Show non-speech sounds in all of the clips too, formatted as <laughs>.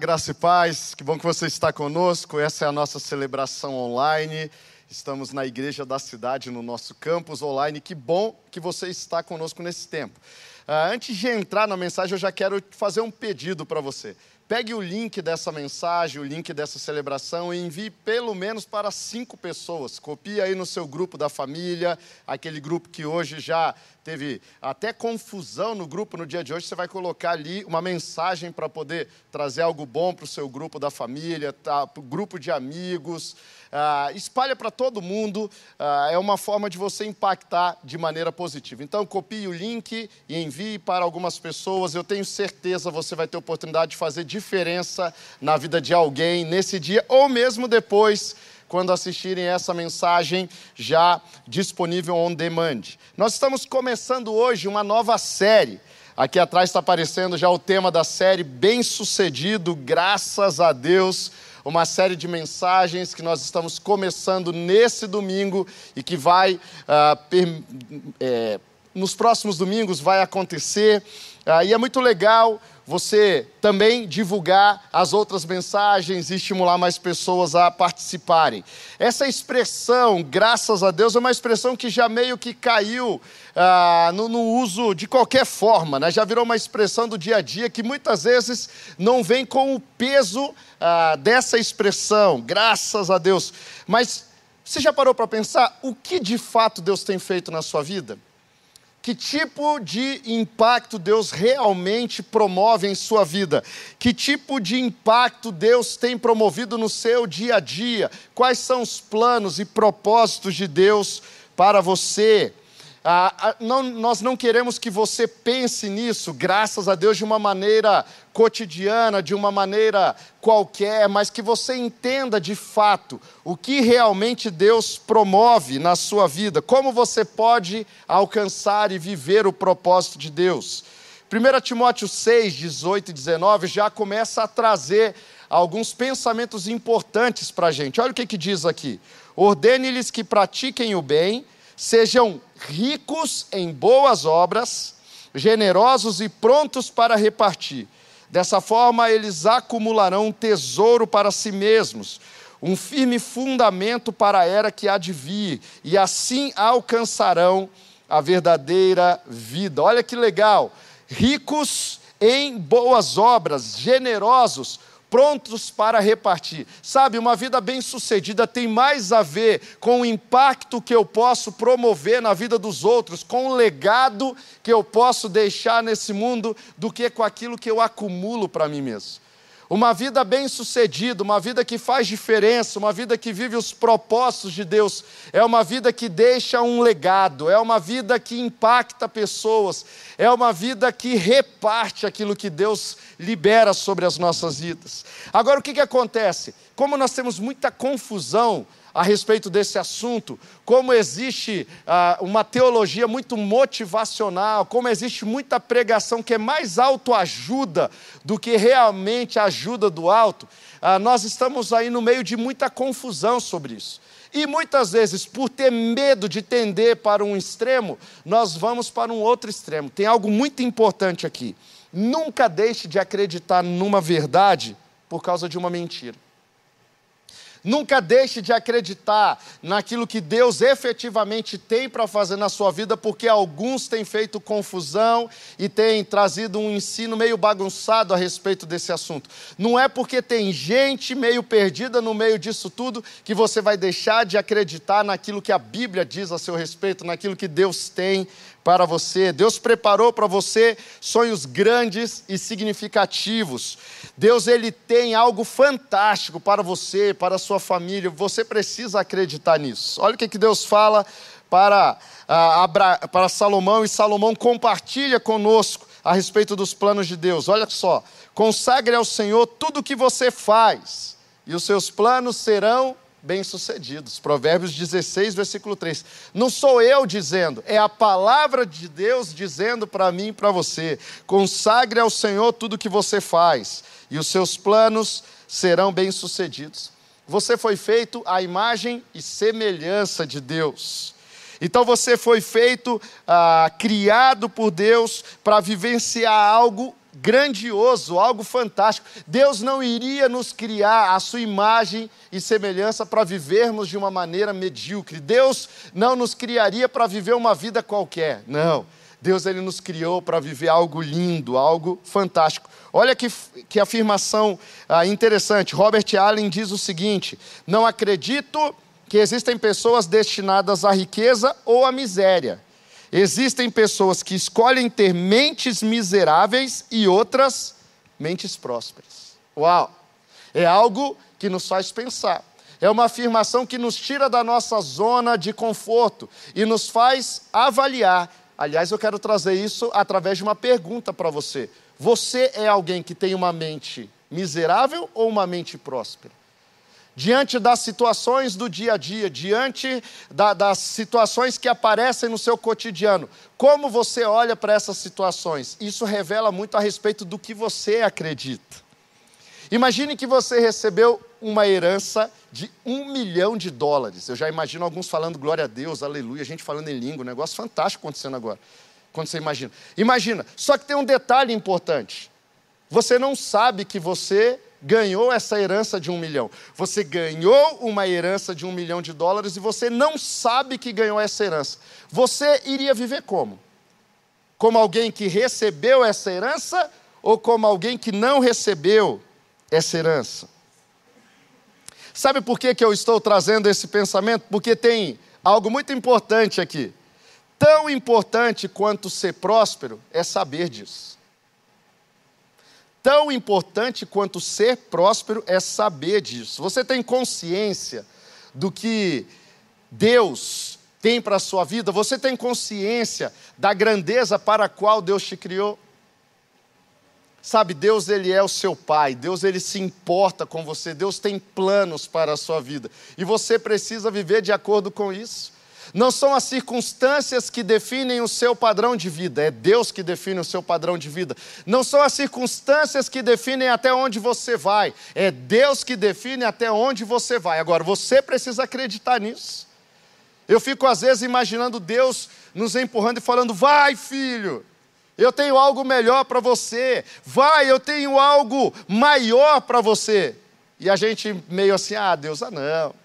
Graça e paz, que bom que você está conosco. Essa é a nossa celebração online. Estamos na Igreja da Cidade, no nosso campus online. Que bom que você está conosco nesse tempo. Uh, antes de entrar na mensagem, eu já quero fazer um pedido para você. Pegue o link dessa mensagem, o link dessa celebração e envie pelo menos para cinco pessoas. Copie aí no seu grupo da família, aquele grupo que hoje já teve até confusão no grupo no dia de hoje. Você vai colocar ali uma mensagem para poder trazer algo bom para o seu grupo da família, tá, para o grupo de amigos. Ah, espalha para todo mundo, ah, é uma forma de você impactar de maneira positiva. Então, copie o link e envie para algumas pessoas. Eu tenho certeza você vai ter oportunidade de fazer diferença na vida de alguém nesse dia ou mesmo depois quando assistirem essa mensagem já disponível on demand. Nós estamos começando hoje uma nova série. Aqui atrás está aparecendo já o tema da série Bem Sucedido, graças a Deus uma série de mensagens que nós estamos começando nesse domingo e que vai, uh, per, é, nos próximos domingos, vai acontecer. Uh, e é muito legal você também divulgar as outras mensagens e estimular mais pessoas a participarem. Essa expressão, graças a Deus, é uma expressão que já meio que caiu ah, no, no, uso de qualquer forma, né? já virou uma expressão do dia a dia que muitas vezes não vem com o peso ah, dessa expressão, graças a Deus. Mas você já parou para pensar o que de fato Deus tem feito na sua vida? Que tipo de impacto Deus realmente promove em sua vida? Que tipo de impacto Deus tem promovido no seu dia a dia? Quais são os planos e propósitos de Deus para você? Ah, ah, não, nós não queremos que você pense nisso, graças a Deus, de uma maneira cotidiana, de uma maneira qualquer, mas que você entenda de fato o que realmente Deus promove na sua vida, como você pode alcançar e viver o propósito de Deus. 1 Timóteo 6, 18 e 19 já começa a trazer alguns pensamentos importantes para a gente. Olha o que, que diz aqui: ordene-lhes que pratiquem o bem Sejam ricos em boas obras, generosos e prontos para repartir. Dessa forma, eles acumularão um tesouro para si mesmos, um firme fundamento para a era que há de vir, e assim alcançarão a verdadeira vida. Olha que legal! Ricos em boas obras, generosos, prontos para repartir. Sabe, uma vida bem-sucedida tem mais a ver com o impacto que eu posso promover na vida dos outros, com o legado que eu posso deixar nesse mundo, do que com aquilo que eu acumulo para mim mesmo. Uma vida bem-sucedida, uma vida que faz diferença, uma vida que vive os propósitos de Deus, é uma vida que deixa um legado, é uma vida que impacta pessoas, é uma vida que reparte aquilo que Deus libera sobre as nossas vidas. Agora, o que, que acontece? Como nós temos muita confusão a respeito desse assunto, como existe ah, uma teologia muito motivacional, como existe muita pregação que é mais autoajuda do que realmente ajuda do alto, ah, nós estamos aí no meio de muita confusão sobre isso. E muitas vezes, por ter medo de tender para um extremo, nós vamos para um outro extremo. Tem algo muito importante aqui. Nunca deixe de acreditar numa verdade por causa de uma mentira. Nunca deixe de acreditar naquilo que Deus efetivamente tem para fazer na sua vida, porque alguns têm feito confusão e têm trazido um ensino meio bagunçado a respeito desse assunto. Não é porque tem gente meio perdida no meio disso tudo que você vai deixar de acreditar naquilo que a Bíblia diz a seu respeito, naquilo que Deus tem para você. Deus preparou para você sonhos grandes e significativos. Deus ele tem algo fantástico para você, para a sua família. Você precisa acreditar nisso. Olha o que, que Deus fala para, uh, para Salomão e Salomão compartilha conosco a respeito dos planos de Deus. Olha só, consagre ao Senhor tudo o que você faz e os seus planos serão bem-sucedidos. Provérbios 16, versículo 3. Não sou eu dizendo, é a palavra de Deus dizendo para mim e para você: consagre ao Senhor tudo que você faz, e os seus planos serão bem-sucedidos. Você foi feito à imagem e semelhança de Deus. Então você foi feito, ah, criado por Deus para vivenciar algo grandioso, algo fantástico. Deus não iria nos criar a sua imagem e semelhança para vivermos de uma maneira medíocre. Deus não nos criaria para viver uma vida qualquer. Não. Deus ele nos criou para viver algo lindo, algo fantástico. Olha que, que afirmação ah, interessante. Robert Allen diz o seguinte: Não acredito que existem pessoas destinadas à riqueza ou à miséria. Existem pessoas que escolhem ter mentes miseráveis e outras mentes prósperas. Uau! É algo que nos faz pensar. É uma afirmação que nos tira da nossa zona de conforto e nos faz avaliar. Aliás, eu quero trazer isso através de uma pergunta para você. Você é alguém que tem uma mente miserável ou uma mente próspera? Diante das situações do dia a dia, diante da, das situações que aparecem no seu cotidiano. Como você olha para essas situações? Isso revela muito a respeito do que você acredita. Imagine que você recebeu uma herança de um milhão de dólares. Eu já imagino alguns falando glória a Deus, aleluia, gente falando em língua, um negócio fantástico acontecendo agora. Quando você imagina. Imagina, só que tem um detalhe importante. Você não sabe que você ganhou essa herança de um milhão. Você ganhou uma herança de um milhão de dólares e você não sabe que ganhou essa herança. Você iria viver como? Como alguém que recebeu essa herança ou como alguém que não recebeu essa herança? Sabe por que, que eu estou trazendo esse pensamento? Porque tem algo muito importante aqui. Tão importante quanto ser próspero é saber disso. Tão importante quanto ser próspero é saber disso. Você tem consciência do que Deus tem para a sua vida? Você tem consciência da grandeza para a qual Deus te criou? Sabe, Deus ele é o seu pai, Deus ele se importa com você, Deus tem planos para a sua vida. E você precisa viver de acordo com isso. Não são as circunstâncias que definem o seu padrão de vida, é Deus que define o seu padrão de vida. Não são as circunstâncias que definem até onde você vai, é Deus que define até onde você vai. Agora, você precisa acreditar nisso. Eu fico às vezes imaginando Deus nos empurrando e falando: vai, filho, eu tenho algo melhor para você, vai, eu tenho algo maior para você. E a gente meio assim: ah, Deus, ah, não.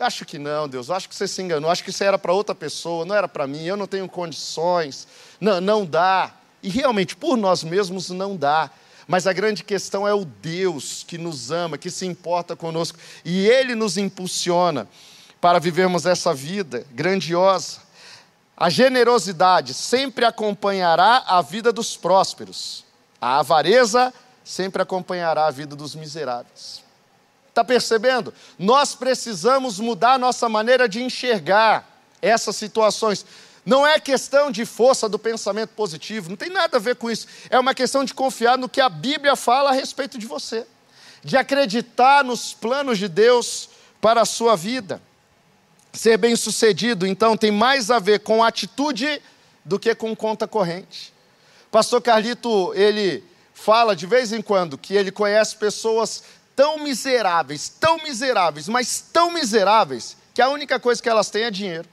Acho que não, Deus, eu acho que você se enganou, acho que isso era para outra pessoa, não era para mim, eu não tenho condições, não, não dá. E realmente, por nós mesmos, não dá. Mas a grande questão é o Deus que nos ama, que se importa conosco, e Ele nos impulsiona para vivermos essa vida grandiosa. A generosidade sempre acompanhará a vida dos prósperos, a avareza sempre acompanhará a vida dos miseráveis. Está percebendo? Nós precisamos mudar nossa maneira de enxergar essas situações. Não é questão de força do pensamento positivo, não tem nada a ver com isso. É uma questão de confiar no que a Bíblia fala a respeito de você, de acreditar nos planos de Deus para a sua vida. Ser bem-sucedido, então, tem mais a ver com atitude do que com conta corrente. Pastor Carlito, ele fala de vez em quando que ele conhece pessoas tão miseráveis, tão miseráveis, mas tão miseráveis, que a única coisa que elas têm é dinheiro.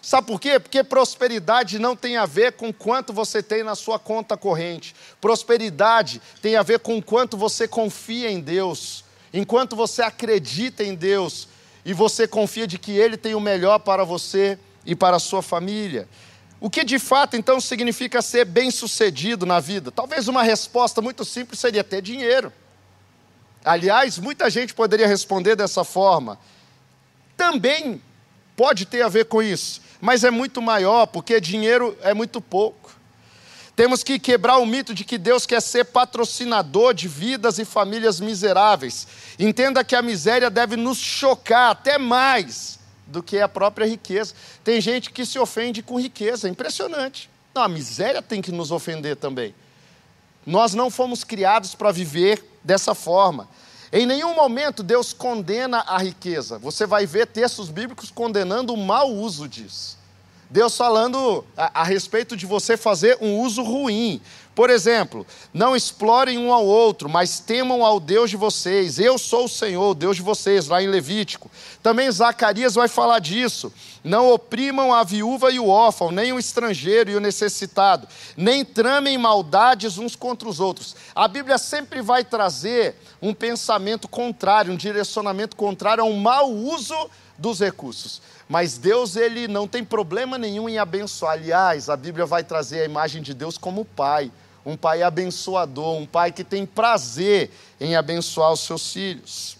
Sabe por quê? Porque prosperidade não tem a ver com quanto você tem na sua conta corrente. Prosperidade tem a ver com quanto você confia em Deus. Enquanto você acredita em Deus e você confia de que Ele tem o melhor para você e para a sua família. O que de fato então significa ser bem-sucedido na vida? Talvez uma resposta muito simples seria ter dinheiro. Aliás, muita gente poderia responder dessa forma. Também pode ter a ver com isso, mas é muito maior, porque dinheiro é muito pouco. Temos que quebrar o mito de que Deus quer ser patrocinador de vidas e famílias miseráveis. Entenda que a miséria deve nos chocar até mais do que a própria riqueza. Tem gente que se ofende com riqueza, é impressionante. Não, a miséria tem que nos ofender também. Nós não fomos criados para viver dessa forma. Em nenhum momento Deus condena a riqueza. Você vai ver textos bíblicos condenando o mau uso disso. Deus falando a, a, respeito de você fazer um uso ruim. Por exemplo, não explorem um ao outro, mas temam ao Deus de vocês. Eu sou o Senhor, o Deus de vocês, lá em Levítico. Também Zacarias vai falar disso. Não oprimam a viúva e o órfão, nem o estrangeiro e o necessitado, nem tramem maldades uns contra os outros. A Bíblia sempre vai trazer um pensamento contrário, um direcionamento contrário a um mau uso dos recursos. Mas Deus ele não tem problema nenhum em abençoar. Aliás, a Bíblia vai trazer a imagem de Deus como pai, um pai abençoador, um pai que tem prazer em abençoar os seus filhos.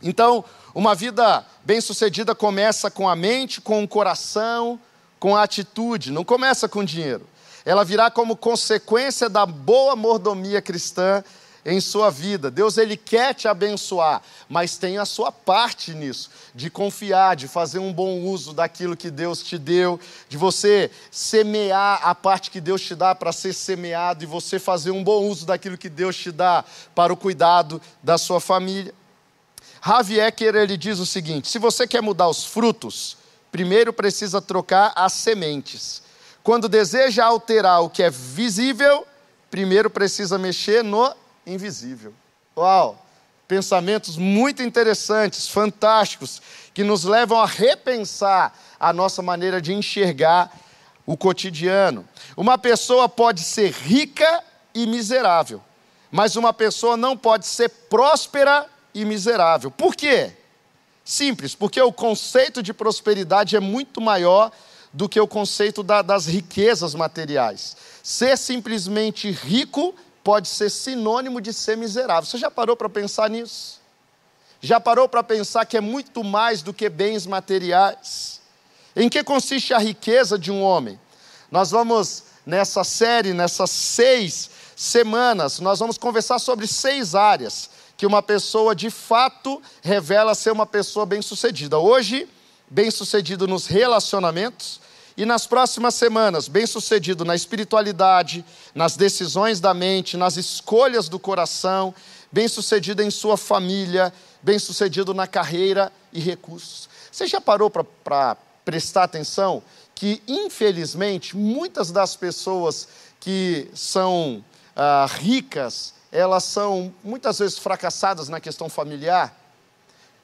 Então, uma vida bem-sucedida começa com a mente, com o coração, com a atitude, não começa com dinheiro. Ela virá como consequência da boa mordomia cristã em sua vida. Deus ele quer te abençoar, mas tem a sua parte nisso, de confiar, de fazer um bom uso daquilo que Deus te deu, de você semear a parte que Deus te dá para ser semeado e você fazer um bom uso daquilo que Deus te dá para o cuidado da sua família. Ravi Ecker ele diz o seguinte: se você quer mudar os frutos, primeiro precisa trocar as sementes. Quando deseja alterar o que é visível, primeiro precisa mexer no invisível. Uau! Pensamentos muito interessantes, fantásticos, que nos levam a repensar a nossa maneira de enxergar o cotidiano. Uma pessoa pode ser rica e miserável, mas uma pessoa não pode ser próspera e miserável. Por quê? Simples, porque o conceito de prosperidade é muito maior do que o conceito da, das riquezas materiais. Ser simplesmente rico pode ser sinônimo de ser miserável. Você já parou para pensar nisso? Já parou para pensar que é muito mais do que bens materiais? Em que consiste a riqueza de um homem? Nós vamos, nessa série, nessas seis semanas, nós vamos conversar sobre seis áreas que uma pessoa de fato revela ser uma pessoa bem-sucedida. Hoje, bem-sucedido nos relacionamentos, e nas próximas semanas, bem-sucedido na espiritualidade, nas decisões da mente, nas escolhas do coração, bem-sucedido em sua família, bem-sucedido na carreira e recursos. Você já parou para prestar atenção que, infelizmente, muitas das pessoas que são ah, ricas, elas são muitas vezes fracassadas na questão familiar?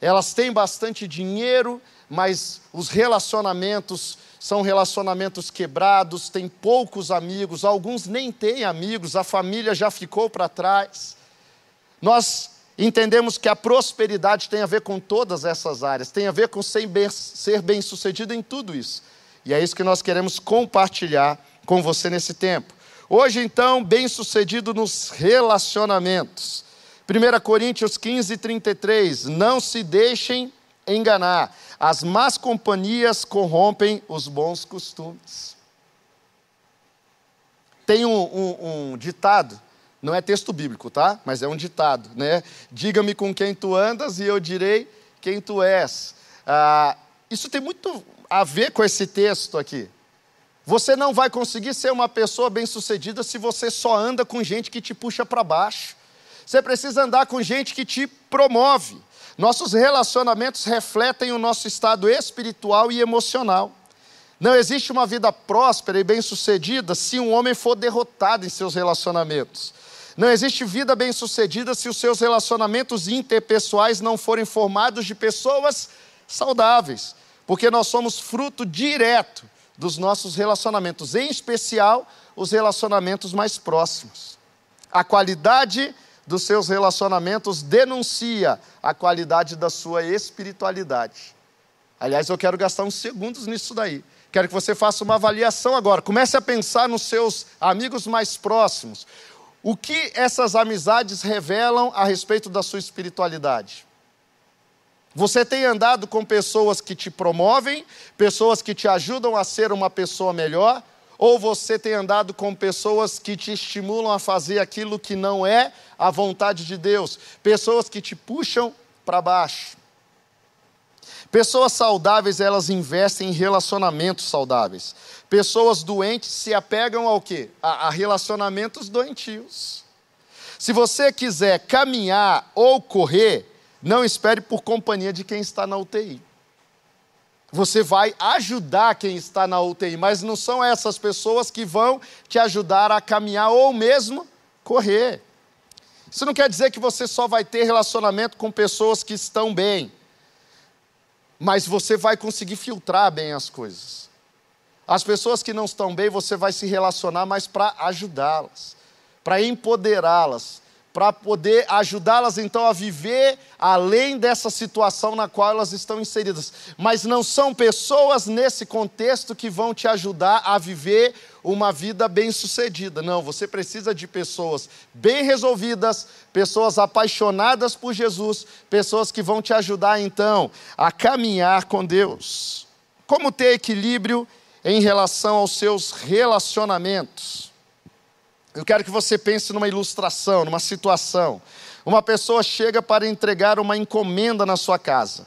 Elas têm bastante dinheiro, mas os relacionamentos são relacionamentos quebrados, têm poucos amigos, alguns nem têm amigos, a família já ficou para trás. Nós entendemos que a prosperidade tem a ver com todas essas áreas, tem a ver com ser bem-sucedido em tudo isso. E é isso que nós queremos compartilhar com você nesse tempo. Hoje, então, bem-sucedido nos relacionamentos. 1 Coríntios 15, 33. Não se deixem enganar. As más companhias corrompem os bons costumes. Tem um, um, um, ditado, não é texto bíblico, tá? Mas é um ditado, né? Diga-me com quem tu andas e eu direi quem tu és. Ah, isso tem muito a ver com esse texto aqui. Você não vai conseguir ser uma pessoa bem-sucedida se você só anda com gente que te puxa para baixo. Você precisa andar com gente que te promove. Nossos relacionamentos refletem o nosso estado espiritual e emocional. Não existe uma vida próspera e bem-sucedida se um homem for derrotado em seus relacionamentos. Não existe vida bem-sucedida se os seus relacionamentos interpessoais não forem formados de pessoas saudáveis, porque nós somos fruto direto dos nossos relacionamentos, em especial os relacionamentos mais próximos. A qualidade dos seus relacionamentos denuncia a qualidade da sua espiritualidade. Aliás, eu quero gastar uns segundos nisso daí. Quero que você faça uma avaliação agora. Comece a pensar nos seus amigos mais próximos. O que essas amizades revelam a respeito da sua espiritualidade? Você tem andado com pessoas que te promovem, pessoas que te ajudam a ser uma pessoa melhor, ou você tem andado com pessoas que te estimulam a fazer aquilo que não é a vontade de Deus, pessoas que te puxam para baixo. Pessoas saudáveis, elas investem em relacionamentos saudáveis. Pessoas doentes se apegam ao quê? A, a relacionamentos doentios. Se você quiser caminhar ou correr, não espere por companhia de quem está na UTI. Você vai ajudar quem está na UTI, mas não são essas pessoas que vão te ajudar a caminhar ou mesmo correr. Isso não quer dizer que você só vai ter relacionamento com pessoas que estão bem, mas você vai conseguir filtrar bem as coisas. As pessoas que não estão bem, você vai se relacionar mais para ajudá-las, para empoderá-las, para poder ajudá-las então a viver além dessa situação na qual elas estão inseridas. Mas não são pessoas nesse contexto que vão te ajudar a viver uma vida bem-sucedida. Não, você precisa de pessoas bem resolvidas, pessoas apaixonadas por Jesus, pessoas que vão te ajudar então a caminhar com Deus. Como ter equilíbrio em relação aos seus relacionamentos? Eu quero que você pense numa ilustração, numa situação. Uma pessoa chega para entregar uma encomenda na sua casa.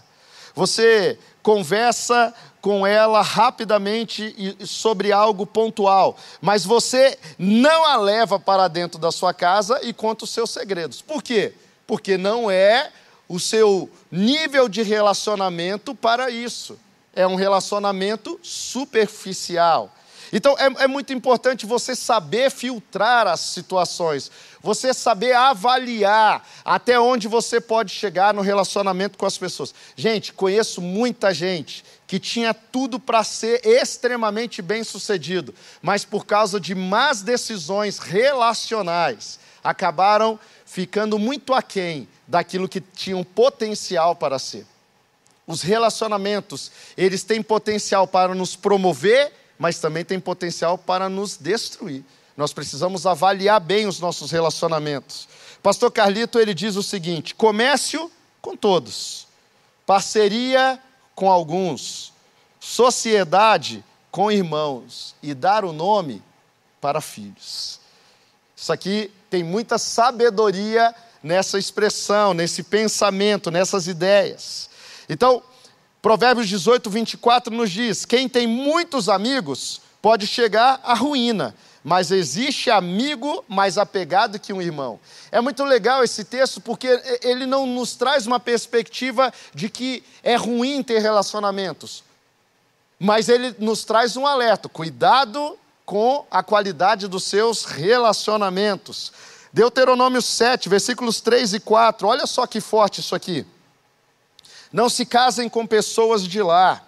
Você conversa com ela rapidamente sobre algo pontual, mas você não a leva para dentro da sua casa e conta os seus segredos. Por quê? Porque não é o seu nível de relacionamento para isso. É um relacionamento superficial. Então é, é, muito importante você saber filtrar as situações, você saber avaliar até onde você pode chegar no relacionamento com as pessoas. Gente, conheço muita gente que tinha tudo para ser extremamente bem sucedido, mas por causa de más decisões relacionais, acabaram ficando muito aquém daquilo que tinham potencial para ser. Os relacionamentos, eles têm potencial para nos promover mas também tem potencial para nos destruir. Nós precisamos avaliar bem os nossos relacionamentos. Pastor Carlito, ele diz o seguinte: comércio com todos, parceria com alguns, sociedade com irmãos e dar o nome para filhos. Isso aqui tem muita sabedoria nessa expressão, nesse pensamento, nessas ideias. Então, Provérbios 18, 24 nos diz: quem tem muitos amigos pode chegar à ruína, mas existe amigo mais apegado que um irmão. É muito legal esse texto porque ele não nos traz uma perspectiva de que é ruim ter relacionamentos, mas ele nos traz um alerta: cuidado com a qualidade dos seus relacionamentos. Deuteronômio 7, versículos 3 e 4, olha só que forte isso aqui. Não se casem com pessoas de lá.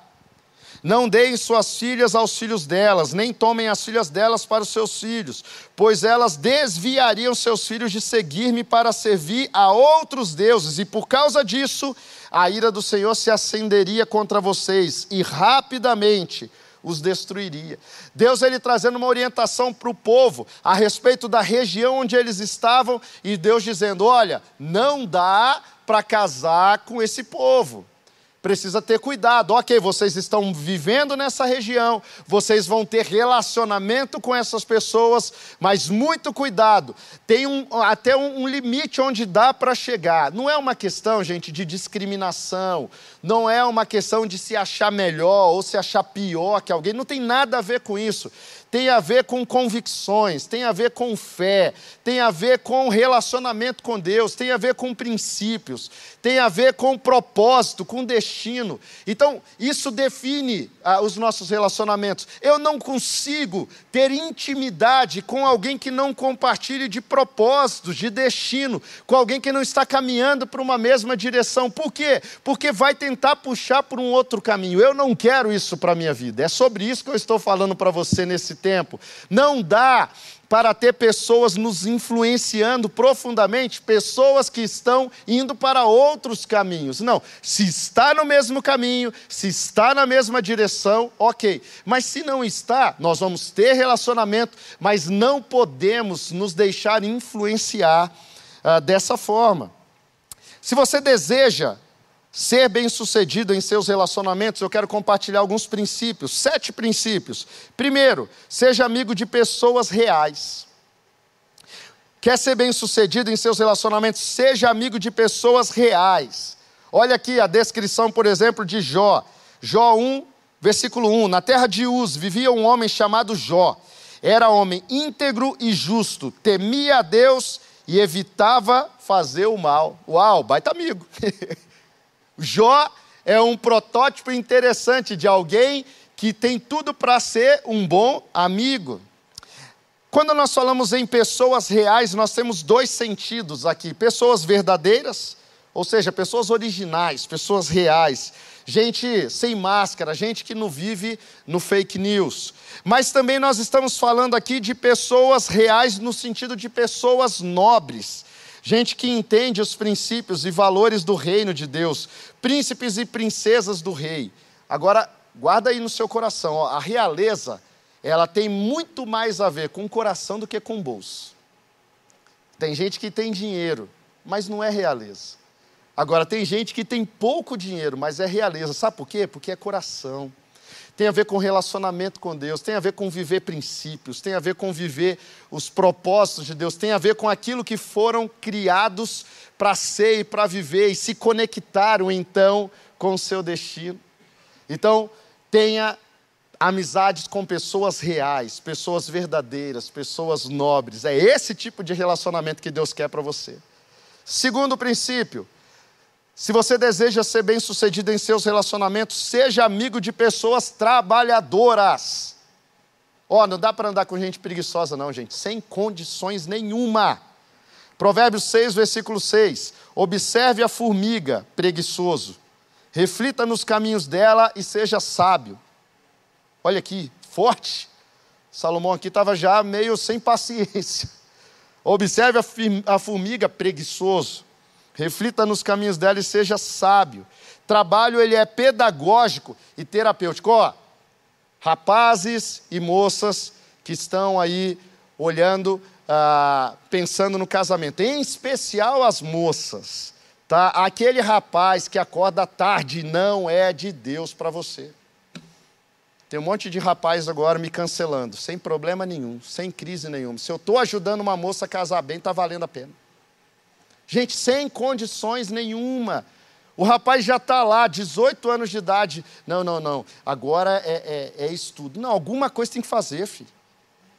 Não deem suas filhas aos filhos delas, nem tomem as filhas delas para os seus filhos, pois elas desviariam seus filhos de seguir-me para servir a outros deuses, e por causa disso a ira do Senhor se acenderia contra vocês, e rapidamente os destruiria. Deus ele trazendo uma orientação para o povo a respeito da região onde eles estavam, e Deus dizendo: olha, não dá para casar com esse povo. Precisa ter cuidado. Ok, vocês estão vivendo nessa região, vocês vão ter relacionamento com essas pessoas, mas muito cuidado. Tem um, até um, um limite onde dá para chegar. Não é uma questão, gente, de discriminação, não é uma questão de se achar melhor ou se achar pior que alguém, não tem nada a ver com isso tem a ver com convicções, tem a ver com fé, tem a ver com relacionamento com Deus, tem a ver com princípios, tem a ver com propósito, com destino. Então, isso define ah, os nossos relacionamentos. Eu não consigo ter intimidade com alguém que não compartilhe de propósitos, de destino, com alguém que não está caminhando para uma mesma direção. Por quê? Porque vai tentar puxar por um outro caminho. Eu não quero isso para a minha vida. É sobre isso que eu estou falando para você nesse tempo. Não dá para ter pessoas nos influenciando profundamente, pessoas que estão indo para outros caminhos. Não, se está no mesmo caminho, se está na mesma direção, ok. Mas se não está, nós vamos ter relacionamento, mas não podemos nos deixar influenciar ah, dessa forma. Se você deseja ser bem-sucedido em seus relacionamentos, eu quero compartilhar alguns princípios, sete princípios. Primeiro, seja amigo de pessoas reais. Quer ser bem-sucedido em seus relacionamentos? Seja amigo de pessoas reais. Olha aqui a descrição, por exemplo, de Jó. Jó 1, versículo 1. Na terra de Uz vivia um homem chamado Jó. Era homem íntegro e justo, temia a Deus e evitava fazer o mal. Uau, baita amigo. <laughs> Jó é um protótipo interessante de alguém que tem tudo para ser um bom amigo. Quando nós falamos em pessoas reais, nós temos dois sentidos aqui: pessoas verdadeiras, ou seja, pessoas originais, pessoas reais, gente sem máscara, gente que não vive no fake news. Mas também nós estamos falando aqui de pessoas reais no sentido de pessoas nobres, gente que entende os princípios e valores do reino de Deus, príncipes e princesas do rei. Agora, guarda aí no seu coração, ó, a realeza ela tem muito mais a ver com o coração do que com o bolso. Tem gente que tem dinheiro, mas não é realeza. Agora, tem gente que tem pouco dinheiro, mas é realeza. Sabe por quê? Porque é coração. Tem a ver com relacionamento com Deus, tem a ver com viver princípios, tem a ver com viver os propósitos de Deus, tem a ver com aquilo que foram criados para ser e para viver e se conectaram então com o seu destino. Então, tenha amizades com pessoas reais, pessoas verdadeiras, pessoas nobres. É esse tipo de relacionamento que Deus quer para você. Segundo princípio, se você deseja ser bem-sucedido em seus relacionamentos, seja amigo de pessoas trabalhadoras. Ó, oh, não dá para andar com gente preguiçosa não, gente, sem condições nenhuma. Provérbios 6, versículo 6. Observe a formiga, preguiçoso. Reflita nos caminhos dela e seja sábio. Olha aqui, forte. Salomão aqui estava já meio sem paciência. Observe a formiga preguiçoso. Reflita nos caminhos dela e seja sábio. Trabalho ele é pedagógico e terapêutico. Ó, rapazes e moças que estão aí olhando, ah, pensando no casamento, em especial as moças. Tá? Aquele rapaz que acorda tarde não é de Deus para você. Tem um monte de rapaz agora me cancelando, sem problema nenhum, sem crise nenhuma. Se eu estou ajudando uma moça a casar bem, está valendo a pena. Gente, sem condições nenhuma. O rapaz já está lá, 18 anos de idade. Não, não, não. Agora é, é, é estudo. Não, alguma coisa tem que fazer, filho.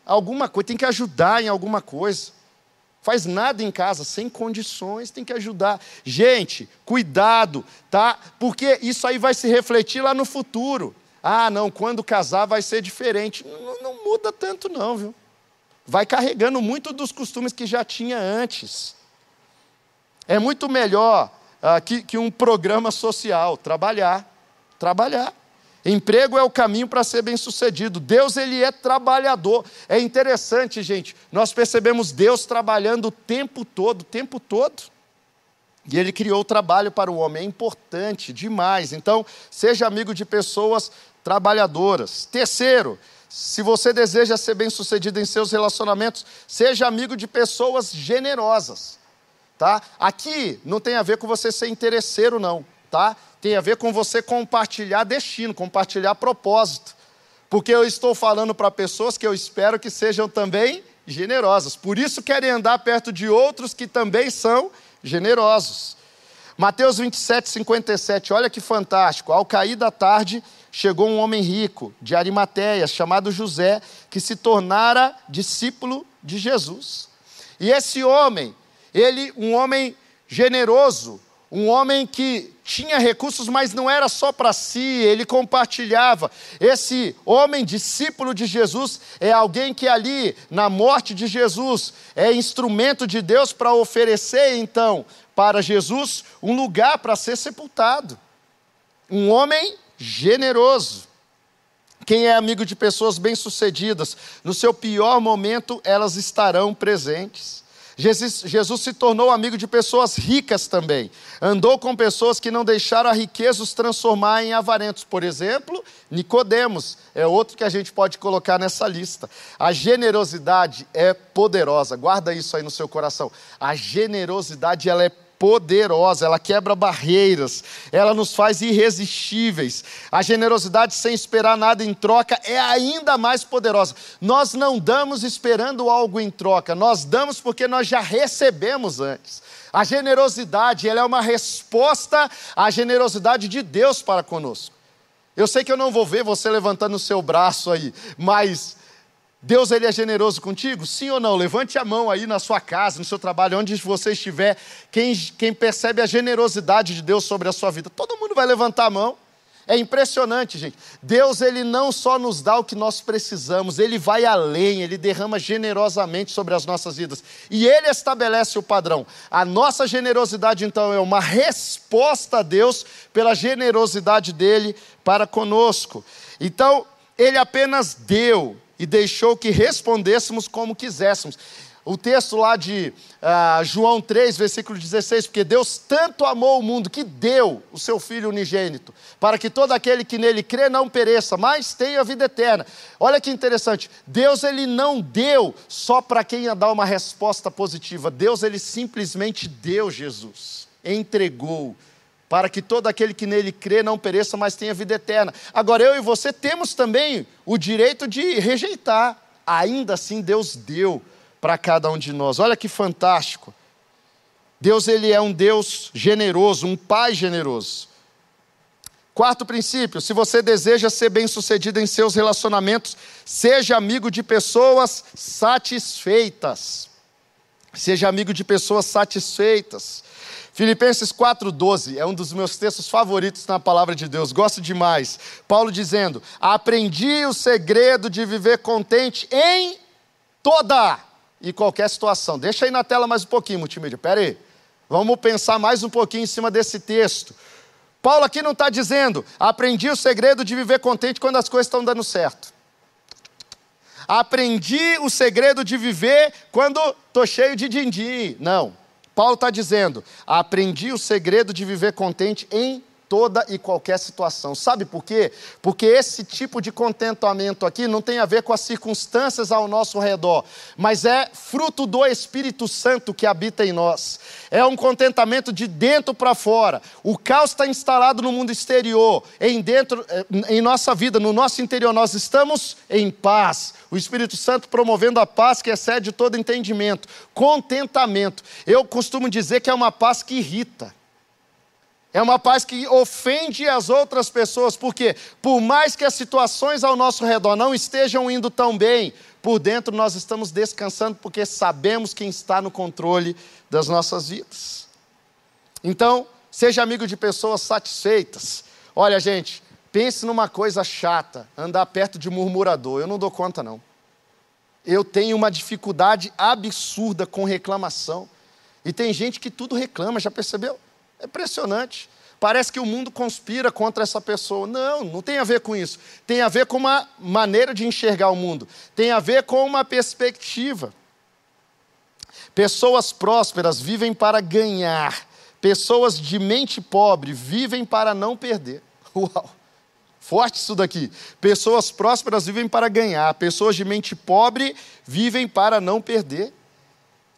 Alguma coisa, tem que ajudar em alguma coisa. Faz nada em casa, sem condições, tem que ajudar. Gente, cuidado, tá? Porque isso aí vai se refletir lá no futuro. Ah, não, quando casar vai ser diferente. Não, não muda tanto, não, viu? Vai carregando muito dos costumes que já tinha antes. É muito melhor ah, que, que um programa social, trabalhar. Trabalhar. Emprego é o caminho para ser bem-sucedido. Deus ele é trabalhador. É interessante, gente. Nós percebemos Deus trabalhando o tempo todo, o tempo todo. E ele criou o trabalho para o homem. É importante demais. Então, seja amigo de pessoas trabalhadoras. Terceiro, se você deseja ser bem-sucedido em seus relacionamentos, seja amigo de pessoas generosas. Tá? Aqui não tem a ver com você ser interesseiro, não. Tá? Tem a ver com você compartilhar destino, compartilhar propósito. Porque eu estou falando para pessoas que eu espero que sejam também generosas. Por isso querem andar perto de outros que também são generosos. Mateus 27, 57, olha que fantástico. Ao cair da tarde, chegou um homem rico, de Arimateia, chamado José, que se tornara discípulo de Jesus. E esse homem, ele, um homem generoso, um homem que tinha recursos, mas não era só para si, ele compartilhava. Esse homem, discípulo de Jesus, é alguém que ali, na morte de Jesus, é instrumento de Deus para oferecer, então, para Jesus um lugar para ser sepultado. Um homem generoso. Quem é amigo de pessoas bem-sucedidas, no seu pior momento, elas estarão presentes. Jesus, Jesus, se tornou amigo de pessoas ricas também. Andou com pessoas que não deixaram a riqueza os transformar em avarentos. Por exemplo, Nicodemos é outro que a gente pode colocar nessa lista. A generosidade é poderosa. Guarda isso aí no seu coração. A generosidade ela é poderosa, ela quebra barreiras, ela nos faz irresistíveis. A generosidade sem esperar nada em troca é ainda mais poderosa. Nós não damos esperando algo em troca, nós damos porque nós já recebemos antes. A generosidade, ela é uma resposta à generosidade de Deus para conosco. Eu sei que eu não vou ver você levantando o seu braço aí, mas Deus ele é generoso contigo? Sim ou não? Levante a mão aí na sua casa, no seu trabalho, onde você estiver. Quem, quem percebe a generosidade de Deus sobre a sua vida? Todo mundo vai levantar a mão. É impressionante, gente. Deus ele não só nos dá o que nós precisamos, ele vai além, ele derrama generosamente sobre as nossas vidas. E ele estabelece o padrão. A nossa generosidade então é uma resposta a Deus pela generosidade dele para conosco. Então, ele apenas deu e deixou que respondêssemos como quiséssemos o texto lá de uh, João 3, versículo 16, porque Deus tanto amou o mundo que deu o seu Filho unigênito, para que todo aquele que nele crê não pereça, mas tenha vida eterna. Olha que interessante, Deus ele não deu só para quem ia dar uma resposta positiva, Deus ele simplesmente deu Jesus, entregou, para que todo aquele que nele crê não pereça, mas tenha vida eterna. Agora eu e você temos também o direito de rejeitar, ainda assim Deus deu para cada um de nós. Olha que fantástico. Deus ele é um Deus generoso, um pai generoso. Quarto princípio: se você deseja ser bem-sucedido em seus relacionamentos, seja amigo de pessoas satisfeitas. Seja amigo de pessoas satisfeitas. Filipenses 4,12 é um dos meus textos favoritos na palavra de Deus, gosto demais. Paulo dizendo: Aprendi o segredo de viver contente em toda e qualquer situação. Deixa aí na tela mais um pouquinho, multimídia. Pera aí. Vamos pensar mais um pouquinho em cima desse texto. Paulo aqui não está dizendo, aprendi o segredo de viver contente quando as coisas estão dando certo. Aprendi o segredo de viver quando estou cheio de din-din. Não. Paulo está dizendo, aprendi o segredo de viver contente em toda e qualquer situação. Sabe por quê? Porque esse tipo de contentamento aqui não tem a ver com as circunstâncias ao nosso redor, mas é fruto do Espírito Santo que habita em nós. É um contentamento de dentro para fora. O caos está instalado no mundo exterior, em dentro, eh, em nossa vida, no nosso interior nós estamos em paz. O Espírito Santo promovendo a paz que excede todo entendimento. Contentamento. Eu costumo dizer que é uma paz que irrita. É uma paz que ofende as outras pessoas, porque por mais que as situações ao nosso redor não estejam indo tão bem, por dentro nós estamos descansando porque sabemos quem está no controle das nossas vidas. Então, seja amigo de pessoas satisfeitas. Olha, gente, pense numa coisa chata, andar perto de murmurador. Eu não dou conta, não. Eu tenho uma dificuldade absurda com reclamação. E tem gente que tudo reclama, já percebeu? É impressionante. Parece que o mundo conspira contra essa pessoa. Não, não tem a ver com isso. Tem a ver com uma maneira de enxergar o mundo. Tem a ver com uma perspectiva. Pessoas prósperas vivem para ganhar. Pessoas de mente pobre vivem para não perder. <laughs> Uau! Forte isso daqui. Pessoas prósperas vivem para ganhar. Pessoas de mente pobre vivem para não perder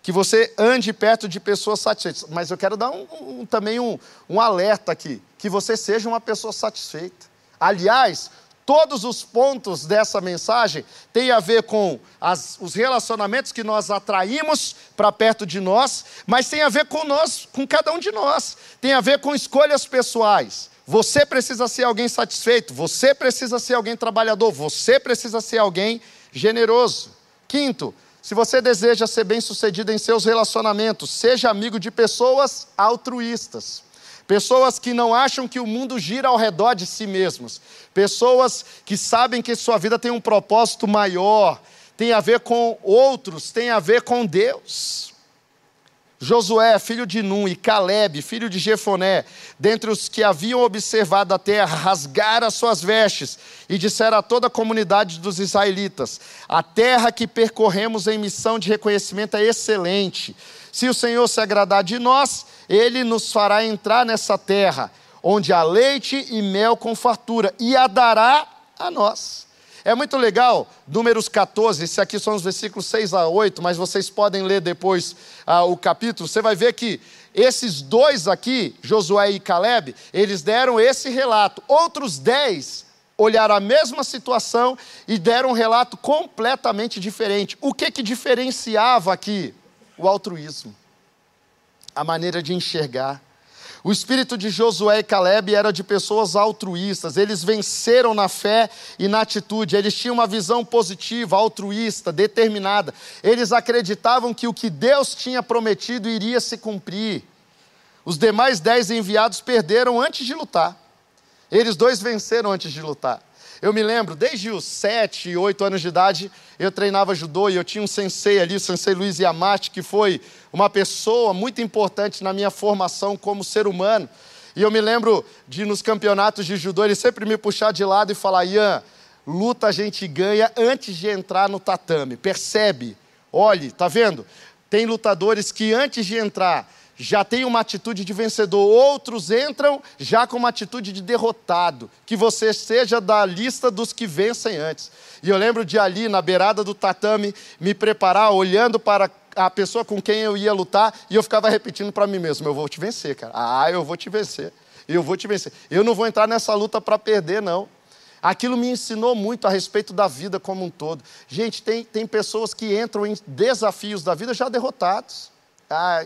que você ande perto de pessoas satisfeitas. Mas eu quero dar um, um, também um, um alerta aqui: que você seja uma pessoa satisfeita. Aliás, todos os pontos dessa mensagem têm a ver com as, os relacionamentos que nós atraímos para perto de nós, mas tem a ver com nós, com cada um de nós. Tem a ver com escolhas pessoais. Você precisa ser alguém satisfeito, você precisa ser alguém trabalhador, você precisa ser alguém generoso. Quinto, se você deseja ser bem-sucedido em seus relacionamentos, seja amigo de pessoas altruístas. Pessoas que não acham que o mundo gira ao redor de si mesmos. Pessoas que sabem que sua vida tem um propósito maior, tem a ver com outros, tem a ver com Deus. Josué, filho de Num, e Caleb, filho de Jefoné, dentre os que haviam observado a terra, rasgaram as suas vestes e disseram a toda a comunidade dos israelitas: A terra que percorremos em missão de reconhecimento é excelente. Se o Senhor se agradar de nós, ele nos fará entrar nessa terra, onde há leite e mel com fartura, e a dará a nós. É muito legal, números 14, esse aqui são os versículos 6 a 8, mas vocês podem ler depois ah, o capítulo. Você vai ver que esses dois aqui, Josué e Caleb, eles deram esse relato. Outros dez olharam a mesma situação e deram um relato completamente diferente. O que que diferenciava aqui? O altruísmo, a maneira de enxergar. O espírito de Josué e Caleb era de pessoas altruístas, eles venceram na fé e na atitude, eles tinham uma visão positiva, altruísta, determinada. Eles acreditavam que o que Deus tinha prometido iria se cumprir. Os demais dez enviados perderam antes de lutar, eles dois venceram antes de lutar. Eu me lembro, desde os sete, oito anos de idade, eu treinava judô e eu tinha um sensei ali, o sensei Luiz Yamate, que foi uma pessoa muito importante na minha formação como ser humano. E eu me lembro de, nos campeonatos de judô, ele sempre me puxar de lado e falar: Ian, luta a gente ganha antes de entrar no tatame. Percebe? Olhe, tá vendo? Tem lutadores que antes de entrar já tem uma atitude de vencedor, outros entram já com uma atitude de derrotado, que você seja da lista dos que vencem antes. E eu lembro de ali, na beirada do tatame, me preparar, olhando para a pessoa com quem eu ia lutar, e eu ficava repetindo para mim mesmo: eu vou te vencer, cara. Ah, eu vou te vencer. Eu vou te vencer. Eu não vou entrar nessa luta para perder, não. Aquilo me ensinou muito a respeito da vida como um todo. Gente, tem, tem pessoas que entram em desafios da vida já derrotados. Ah,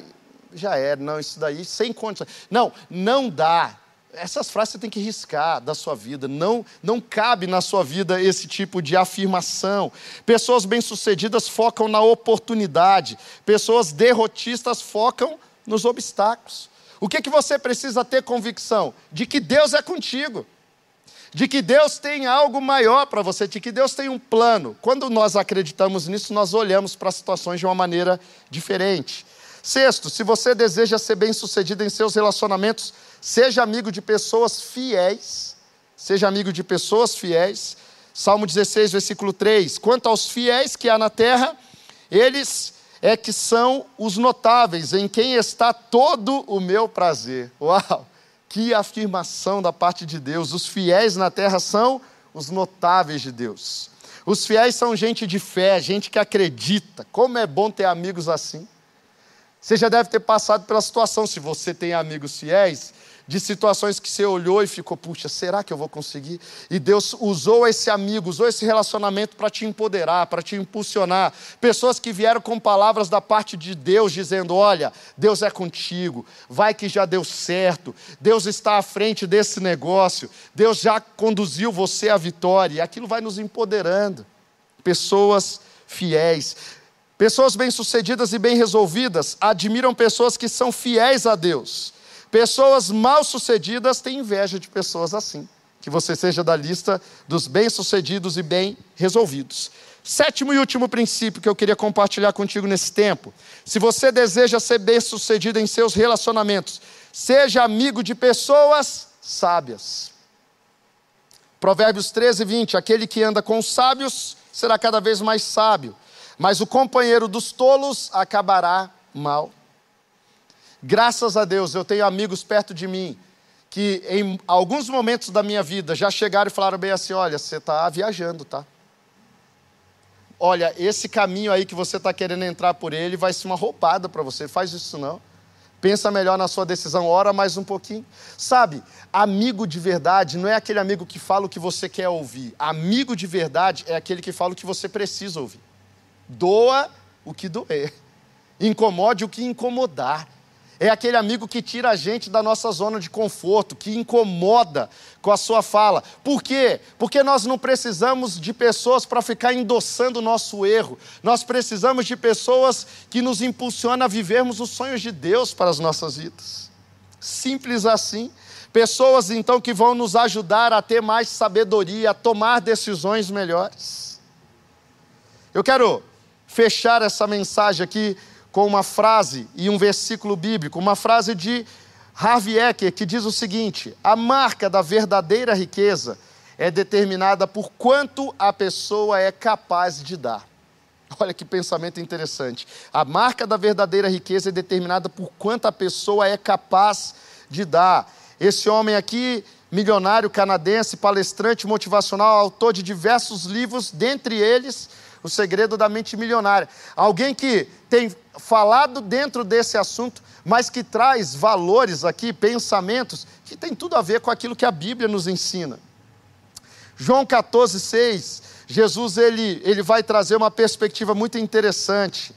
já era, não, isso daí sem condições. Não, não dá. Essas frases você tem que riscar da sua vida. Não, não cabe na sua vida esse tipo de afirmação. Pessoas bem-sucedidas focam na oportunidade. Pessoas derrotistas focam nos obstáculos. O que, que você precisa ter convicção? De que Deus é contigo. De que Deus tem algo maior para você, de que Deus tem um plano. Quando nós acreditamos nisso, nós olhamos para as situações de uma maneira diferente. Sexto, se você deseja ser bem-sucedido em seus relacionamentos, seja amigo de pessoas fiéis. Seja amigo de pessoas fiéis. Salmo 16, versículo 3: Quanto aos fiéis que há na terra, eles é que são os notáveis, em quem está todo o meu prazer. Uau! Que afirmação da parte de Deus. Os fiéis na terra são os notáveis de Deus. Os fiéis são gente de fé, gente que acredita. Como é bom ter amigos assim. Você já deve ter passado pela situação, se você tem amigos fiéis, de situações que você olhou e ficou, puxa, será que eu vou conseguir? E Deus usou esse amigo, usou esse relacionamento para te empoderar, para te impulsionar. Pessoas que vieram com palavras da parte de Deus, dizendo: Olha, Deus é contigo, vai que já deu certo, Deus está à frente desse negócio, Deus já conduziu você à vitória, e aquilo vai nos empoderando. Pessoas fiéis. Pessoas bem-sucedidas e bem resolvidas admiram pessoas que são fiéis a Deus. Pessoas mal-sucedidas têm inveja de pessoas assim. Que você seja da lista dos bem-sucedidos e bem resolvidos. Sétimo e último princípio que eu queria compartilhar contigo nesse tempo. Se você deseja ser bem-sucedido em seus relacionamentos, seja amigo de pessoas sábias. Provérbios 13, 20. Aquele que anda com os sábios será cada vez mais sábio mas o companheiro dos tolos acabará mal. Graças a Deus, eu tenho amigos perto de mim que em alguns momentos da minha vida já chegaram e falaram bem assim: olha, você está viajando, tá? Olha, esse caminho aí que você está querendo entrar por ele vai ser uma roubada para você, faz isso não. Pensa melhor na sua decisão, ora mais um pouquinho. Sabe, amigo de verdade não é aquele amigo que fala o que você quer ouvir. Amigo de verdade é aquele que fala o que você precisa ouvir. Doa o que doer, incomode o que incomodar. É aquele amigo que tira a gente da nossa zona de conforto, que incomoda com a sua fala. Por quê? Porque nós não precisamos de pessoas para ficar endossando o nosso erro. Nós precisamos de pessoas que nos impulsionam a vivermos os sonhos de Deus para as nossas vidas. Simples assim. Pessoas então que vão nos ajudar a ter mais sabedoria, a tomar decisões melhores. Eu quero fechar essa mensagem aqui com uma frase e um versículo bíblico, uma frase de Harvey Ecker que diz o seguinte: a marca da verdadeira riqueza é determinada por quanto a pessoa é capaz de dar. <laughs> Olha que pensamento interessante. A marca da verdadeira riqueza é determinada por quanto a pessoa é capaz de dar. Esse homem aqui, milionário canadense, palestrante motivacional, autor de diversos livros, dentre eles o segredo da mente milionária. Alguém que tem falado dentro desse assunto, mas que traz valores aqui, pensamentos, que tem tudo a ver com aquilo que a Bíblia nos ensina. João 14, 6, Jesus ele, ele vai trazer uma perspectiva muito interessante.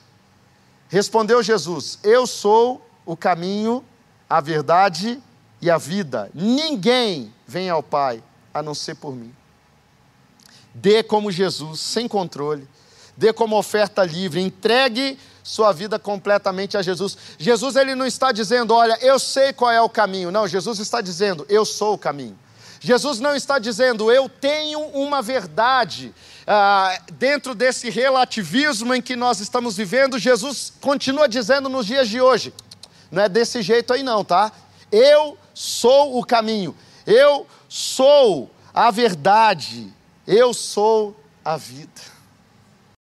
Respondeu Jesus: Eu sou o caminho, a verdade e a vida. Ninguém vem ao Pai a não ser por mim. Dê como Jesus, sem controle. Dê como oferta livre. Entregue sua vida completamente a Jesus. Jesus ele não está dizendo, olha, eu sei qual é o caminho. Não, Jesus está dizendo, eu sou o caminho. Jesus não está dizendo, eu tenho uma verdade. Ah, dentro desse relativismo em que nós estamos vivendo, Jesus continua dizendo nos dias de hoje: não é desse jeito aí, não, tá? Eu sou o caminho, eu sou a verdade, eu sou a vida.